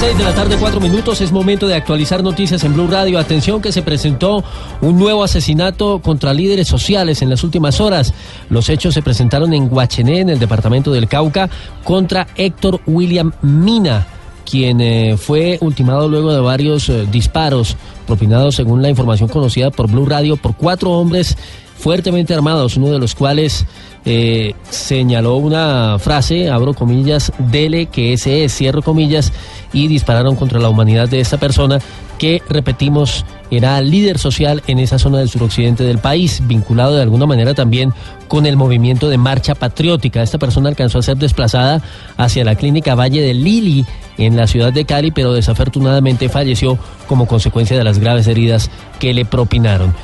6 de la tarde, 4 minutos. Es momento de actualizar noticias en Blue Radio. Atención que se presentó un nuevo asesinato contra líderes sociales en las últimas horas. Los hechos se presentaron en Guachené, en el departamento del Cauca, contra Héctor William Mina quien eh, fue ultimado luego de varios eh, disparos propinados, según la información conocida por Blue Radio, por cuatro hombres fuertemente armados, uno de los cuales eh, señaló una frase, abro comillas, dele que ese es, cierro comillas, y dispararon contra la humanidad de esta persona que, repetimos, era líder social en esa zona del suroccidente del país, vinculado de alguna manera también con el movimiento de marcha patriótica. Esta persona alcanzó a ser desplazada hacia la clínica Valle de Lili en la ciudad de Cali, pero desafortunadamente falleció como consecuencia de las graves heridas que le propinaron.